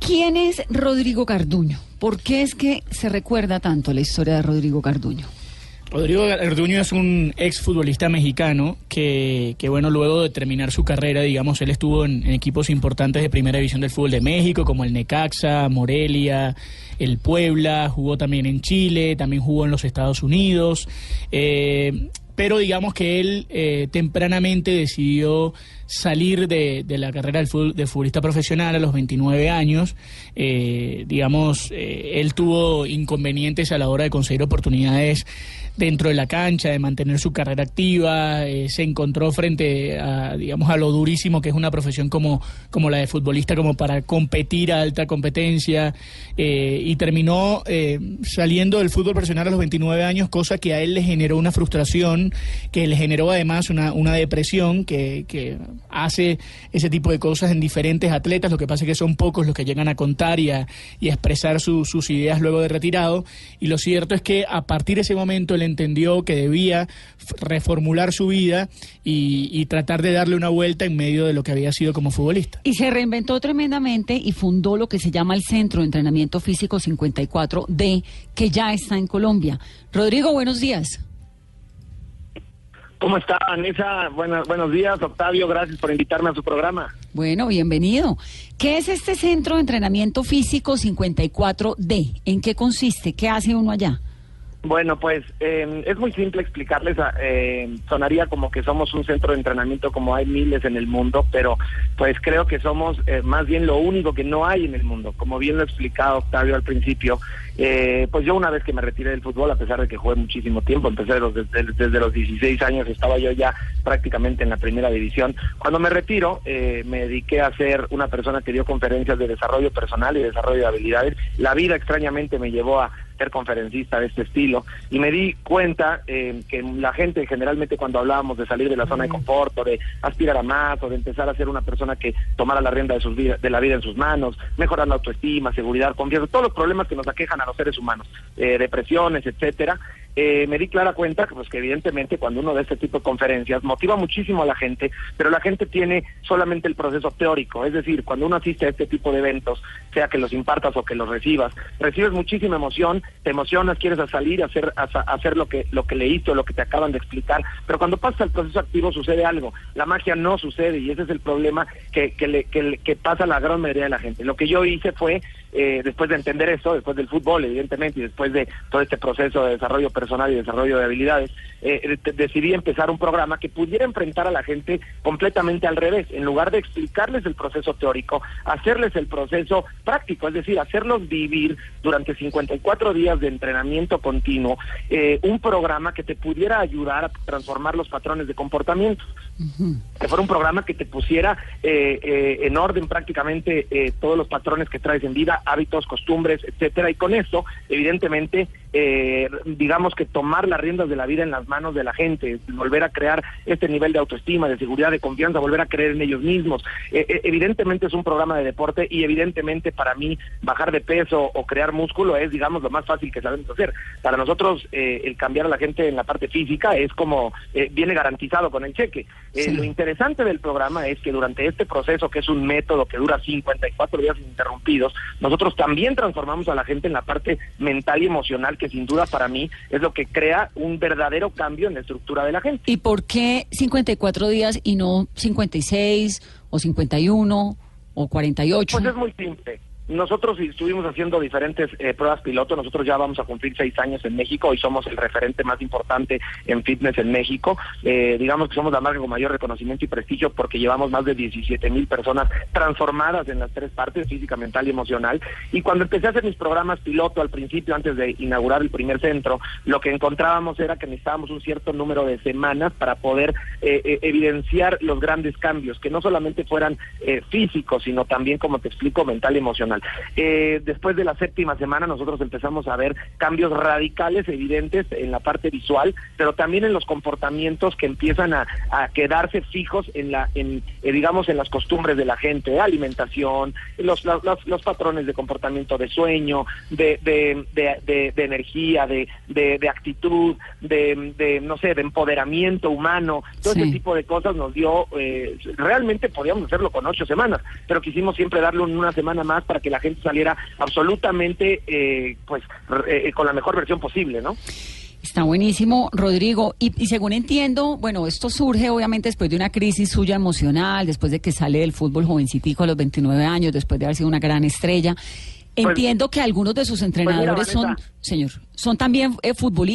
¿Quién es Rodrigo Garduño? ¿Por qué es que se recuerda tanto la historia de Rodrigo Garduño? Rodrigo Garduño es un ex futbolista mexicano que, que, bueno, luego de terminar su carrera, digamos, él estuvo en, en, equipos importantes de primera división del fútbol de México, como el Necaxa, Morelia, el Puebla, jugó también en Chile, también jugó en los Estados Unidos. Eh, pero digamos que él eh, tempranamente decidió salir de, de la carrera del de futbolista profesional a los 29 años. Eh, digamos, eh, él tuvo inconvenientes a la hora de conseguir oportunidades dentro de la cancha, de mantener su carrera activa, eh, se encontró frente a, digamos, a lo durísimo que es una profesión como, como la de futbolista, como para competir a alta competencia, eh, y terminó eh, saliendo del fútbol profesional a los 29 años, cosa que a él le generó una frustración, que le generó además una, una depresión que, que hace ese tipo de cosas en diferentes atletas, lo que pasa es que son pocos los que llegan a contar y a, y a expresar su, sus ideas luego de retirado, y lo cierto es que a partir de ese momento él entendió que debía reformular su vida y, y, tratar de darle una vuelta en medio de lo que había sido como futbolista. Y se reinventó tremendamente y fundó lo que se llama el Centro de Entrenamiento Físico 54D, que ya está en Colombia. Rodrigo, buenos días. ¿Cómo está, Vanessa? Buenos, buenos días, Octavio. Gracias por invitarme a su programa. Bueno, bienvenido. ¿Qué es este Centro de Entrenamiento Físico 54D? ¿En qué consiste? ¿Qué hace uno allá? Bueno, pues eh, es muy simple explicarles. Eh, sonaría como que somos un centro de entrenamiento como hay miles en el mundo, pero pues creo que somos eh, más bien lo único que no hay en el mundo. Como bien lo ha explicado Octavio al principio, eh, pues yo una vez que me retiré del fútbol, a pesar de que jugué muchísimo tiempo, empecé los, desde, desde, los 16 años, estaba yo ya prácticamente en la primera división. Cuando me retiro, eh, me dediqué a ser una persona que dio conferencias de desarrollo personal y desarrollo de habilidades. La vida extrañamente me llevó a ser conferencista de este estilo. Y me di cuenta eh, que la gente generalmente cuando hablábamos de salir de la zona de confort o de aspirar a más o de empezar a ser una persona que tomara la rienda de, sus vida, de la vida en sus manos, mejorar la autoestima, seguridad, confianza, todos los problemas que nos aquejan a los seres humanos, eh, depresiones, etcétera, eh, me di clara cuenta pues, que evidentemente cuando uno da este tipo de conferencias motiva muchísimo a la gente, pero la gente tiene solamente el proceso teórico, es decir, cuando uno asiste a este tipo de eventos, sea que los impartas o que los recibas, recibes muchísima emoción, te emocionas, quieres a salir a hacer, a, hacer lo que lo que leíste o lo que te acaban de explicar, pero cuando pasa el proceso activo sucede algo, la magia no sucede y ese es el problema que, que, le, que, que pasa a la gran mayoría de la gente. Lo que yo hice fue, eh, después de entender eso, después del fútbol evidentemente y después de todo este proceso de desarrollo personal y desarrollo de habilidades, eh, decidí empezar un programa que pudiera enfrentar a la gente completamente al revés, en lugar de explicarles el proceso teórico, hacerles el proceso práctico, es decir, hacerlos vivir durante 54 días de entrenamiento continuo, eh, un programa que te pudiera ayudar a transformar los patrones de comportamiento. Uh -huh. Que fuera un programa que te pusiera eh, eh, en orden prácticamente eh, todos los patrones que traes en vida, hábitos, costumbres, etcétera, y con eso, evidentemente, eh, digamos que tomar las riendas de la vida en las manos de la gente, volver a crear este nivel de autoestima, de seguridad, de confianza, volver a creer en ellos mismos. Eh, eh, evidentemente es un programa de deporte y evidentemente para mí bajar de peso o crear músculo es, digamos, lo más fácil que sabemos hacer. Para nosotros eh, el cambiar a la gente en la parte física es como viene garantizado con el cheque. Sí. Lo interesante del programa es que durante este proceso, que es un método que dura 54 días interrumpidos, nosotros también transformamos a la gente en la parte mental y emocional que sin duda para mí es lo que crea un verdadero cambio en la estructura de la gente. ¿Y por qué 54 días y no 56 o 51 o 48? Pues es muy simple. Nosotros estuvimos haciendo diferentes eh, pruebas piloto. Nosotros ya vamos a cumplir seis años en México y somos el referente más importante en fitness en México. Eh, digamos que somos la marca con mayor reconocimiento y prestigio porque llevamos más de 17 mil personas transformadas en las tres partes, física, mental y emocional. Y cuando empecé a hacer mis programas piloto al principio, antes de inaugurar el primer centro, lo que encontrábamos era que necesitábamos un cierto número de semanas para poder eh, evidenciar los grandes cambios, que no solamente fueran físicos, sino también, como te explico, mental y emocional. Eh, después de la séptima semana nosotros empezamos a ver cambios radicales, evidentes en la parte visual, pero también en los comportamientos que empiezan a, quedarse fijos en la, en, eh, digamos, en las costumbres de la gente, alimentación, los, los, patrones de comportamiento de sueño, de, de, de, energía, de, de, actitud, de, no sé, de empoderamiento humano, todo ese tipo de cosas nos dio, eh, realmente podíamos hacerlo con ocho semanas, pero quisimos siempre darle una semana más para que la gente saliera absolutamente, eh, pues, eh, con la mejor versión posible, ¿no? Está buenísimo, Rodrigo. Y, y, según entiendo, bueno, esto surge obviamente después de una crisis suya emocional, después de que sale del fútbol jovencitico a los 29 años, después de haber sido una gran estrella. Pues, Entiendo que algunos de sus pues entrenadores son, señor, son también eh,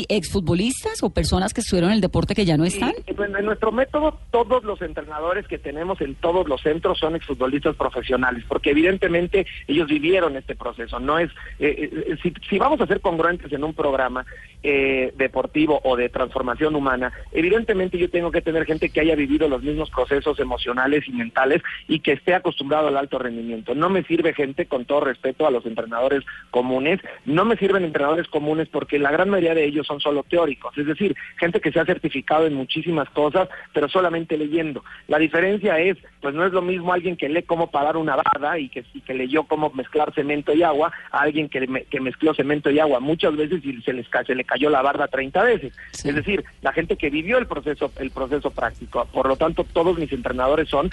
exfutbolistas o personas que estuvieron en el deporte que ya no están. en nuestro método, todos los entrenadores que tenemos en todos los centros son exfutbolistas profesionales, porque evidentemente ellos vivieron este proceso. No es, eh, eh, si, si, vamos a ser congruentes en un programa deportivo o de transformación humana, evidentemente yo tengo que tener gente que haya vivido los mismos procesos emocionales y mentales y que esté acostumbrado al alto rendimiento. No me sirve gente, con todo respeto a los entrenadores comunes. No me sirven entrenadores comunes porque la gran mayoría de ellos son solo teóricos, es decir, gente que se ha certificado en muchísimas cosas, pero solamente leyendo. La diferencia es, pues no es lo mismo alguien que lee cómo parar una barda y que, que leyó cómo mezclar cemento y agua a alguien que, que mezcló cemento y agua muchas veces y se, les, se le cayó la barda 30 veces. Es decir, la gente que vivió el proceso, el proceso práctico. Por lo tanto, todos mis entrenadores son,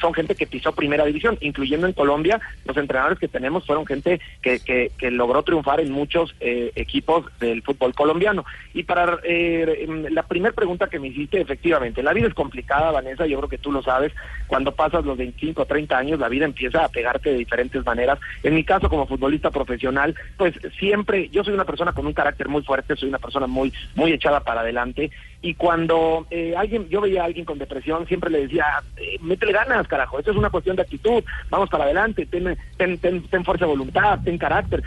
son gente que pisó primera división, incluyendo en Colombia, los entrenadores que tenemos fueron gente que, que, logró triunfar en muchos eh, equipos del fútbol colombiano. Y para eh, em, la primera pregunta que me hiciste, efectivamente, la vida es complicada, Vanessa, yo creo que tú lo sabes, cuando pasas los 25 o 30 años, la vida empieza a pegarte de diferentes maneras. En mi caso, como futbolista profesional, pues siempre, yo soy una persona con un carácter muy fuerte, soy una persona muy, muy echada para adelante, y cuando eh, alguien, yo veía a alguien con depresión, siempre le decía, eh, métele ganas, carajo, esto es una cuestión de actitud, vamos para adelante, ten, ten, ten fuerza de voluntad, ten carácter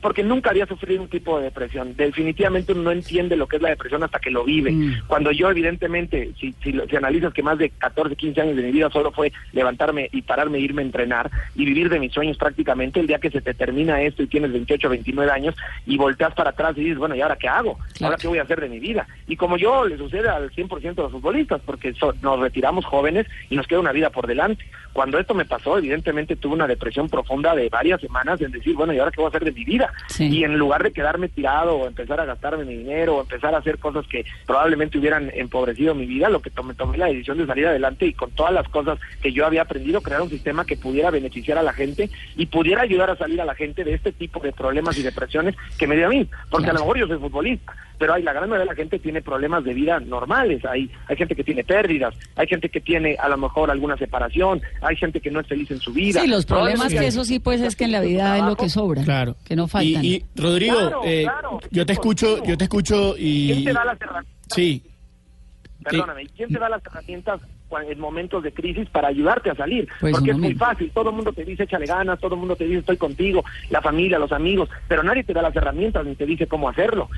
porque nunca había sufrido un tipo de depresión. Definitivamente uno no entiende lo que es la depresión hasta que lo vive. Mm. Cuando yo, evidentemente, si, si, si, analizas que más de 14, 15 años de mi vida solo fue levantarme y pararme, irme a entrenar y vivir de mis sueños prácticamente, el día que se te termina esto y tienes 28, 29 años y volteas para atrás y dices, bueno, ¿y ahora qué hago? ¿Ahora qué voy a hacer de mi vida? Y como yo, le sucede al 100% de los futbolistas, porque nos retiramos jóvenes y nos queda una vida por delante. Cuando esto me pasó, evidentemente tuve una depresión profunda de varias semanas en decir, bueno, ¿y ahora qué voy a hacer de mi vida. Y en lugar de quedarme tirado o empezar a gastarme mi dinero o empezar a hacer cosas que probablemente hubieran empobrecido mi vida, lo que tomé, tomé la decisión de salir adelante y con todas las cosas que yo había aprendido, crear un sistema que pudiera beneficiar a la gente y pudiera ayudar a salir a la gente de este tipo de problemas y depresiones que me dio a mí. Porque a lo mejor yo soy futbolista, pero hay la gran mayoría de la gente tiene problemas de vida normales, hay, hay gente que tiene pérdidas, hay gente que tiene a lo mejor alguna separación, hay gente que no es feliz en su vida. Sí, los problemas que eso sí pues es que en la vida es lo que sobra, claro, que no faltan. Y, Rodrigo, eh, yo te escucho, yo te escucho y... ¿Quién te da las herramientas? Sí. Perdóname, ¿quién te da las herramientas en momentos de crisis para ayudarte a salir. Pues porque es muy fácil, todo el mundo te dice échale ganas, todo el mundo te dice estoy contigo, la familia, los amigos, pero nadie te da las herramientas ni te dice cómo hacerlo.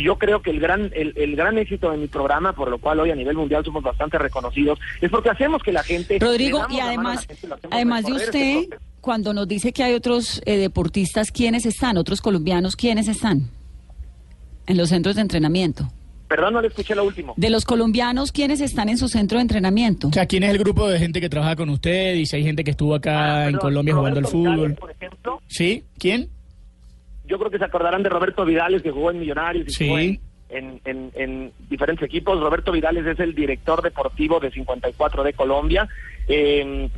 Yo creo que el gran, el, gran éxito de mi programa, por lo cual hoy a nivel mundial somos bastante reconocidos, es porque hacemos que la gente... Rodrigo, y además, además de este usted, cuando nos dice que hay otros eh, deportistas, ¿quiénes están? ¿Otros colombianos, quiénes están? En los centros de entrenamiento. Perdón, no le escuché lo último. De los colombianos, ¿quiénes están en su centro de entrenamiento? O sea, ¿quién es el grupo de gente que trabaja con usted? Y si hay gente que estuvo acá ah, en Colombia jugando al fútbol. por ejemplo. ¿Sí? ¿Quién? Yo creo que se acordarán de Roberto Vidales, que jugó en Millonarios y sí. en, en, en, diferentes equipos. Roberto Vidales es el director deportivo de 54 de Colombia. Eh,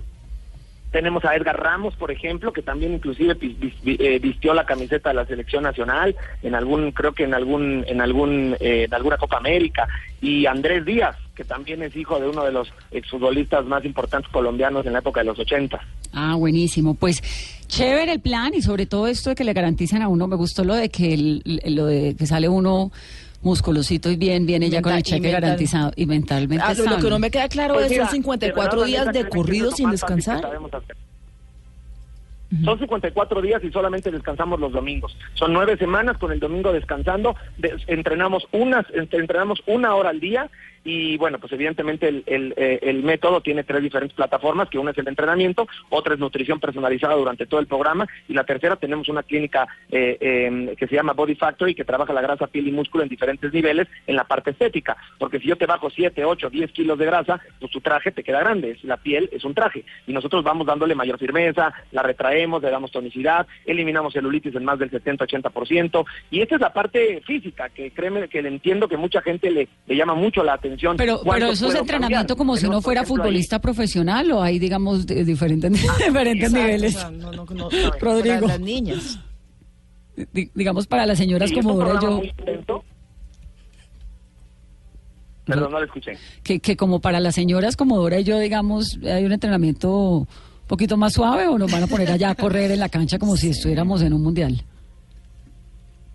Tenemos a Edgar Ramos, por ejemplo, que también inclusive eh, vistió la camiseta de la selección nacional en algún, creo que en algún, en algún, eh, en alguna Copa América. Y Andrés Díaz, que también es hijo de uno de los exfutbolistas más importantes colombianos en la época de los 80. Ah, buenísimo. Pues chévere el plan y sobre todo esto de que le garanticen a uno, me gustó lo de que lo de que sale uno musculosito y bien, viene ya con el cheque garantizado y mentalmente ah, Lo que no me queda claro pues es, son 54 días de corrido sin descansar. Son 54 días y solamente descansamos los domingos. Son nueve semanas con el domingo descansando. entrenamos unas, entrenamos una hora al día y bueno, pues evidentemente el, eh, el, método tiene tres diferentes plataformas, que una es el entrenamiento, otra es nutrición personalizada durante todo el programa y la tercera tenemos una clínica eh, em, que se llama Body Factory que trabaja la grasa, piel y músculo en diferentes niveles en la parte estética, porque si yo te bajo 7, 8, 10 kilos de grasa, pues tu traje te queda grande, la piel es un traje y nosotros vamos dándole mayor firmeza, la retraemos, le damos tonicidad, eliminamos celulitis en más del 70-80% y esta es la parte física que créeme que le entiendo que mucha gente le, le llama mucho la atención pero, pero eso es entrenamiento como si uno fuera futbolista profesional o hay, digamos, diferentes, ah, diferentes niveles. no, no, no, Rodrigo. Para las niñas. digamos, para las señoras como Dora yo. Perdón, no lo escuché. Que, que como para las señoras como Dora y yo, digamos, hay un entrenamiento un poquito más suave o nos van a poner allá a correr en la cancha como si estuviéramos en un mundial.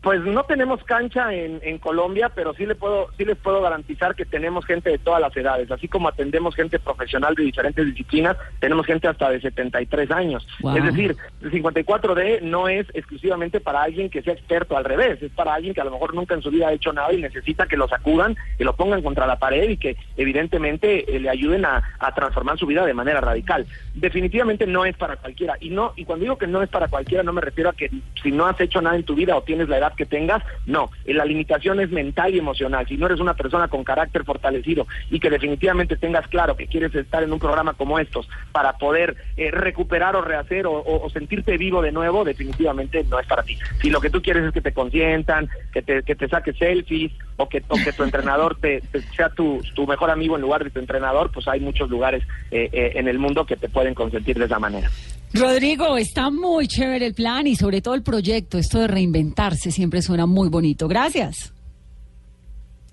Pues no tenemos cancha en, en, Colombia, pero sí, le puedo, sí les puedo garantizar que tenemos gente de todas las edades. Así como atendemos gente profesional de diferentes disciplinas, tenemos gente hasta de 73 años. Es decir, el 54D no es exclusivamente para alguien que sea experto, al revés, es para alguien que a lo mejor nunca en su vida ha hecho nada y necesita que lo sacudan, que lo pongan contra la pared y que evidentemente eh, le ayuden a, a, transformar su vida de manera radical. Definitivamente no es para cualquiera. Y, no, y cuando digo que no es para cualquiera, no me refiero a que si no has hecho nada en tu vida o tienes la edad que tengas, no, la limitación es mental y emocional. Si no eres una persona con carácter fortalecido y que definitivamente tengas claro que quieres estar en un programa como estos para poder eh, recuperar o rehacer o, sentirte vivo de nuevo, definitivamente no es para ti. Si lo que tú quieres es que te consientan, que te, que te saques selfies o que, o que tu entrenador te, sea tu, tu, mejor amigo en lugar de tu entrenador, pues hay muchos lugares eh, eh, en el mundo que te pueden consentir de esa manera. Rodrigo, está muy chévere el plan y sobre todo el proyecto, esto de reinventarse siempre suena muy bonito. Gracias.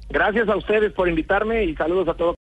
Gracias a ustedes por invitarme y saludos a todos.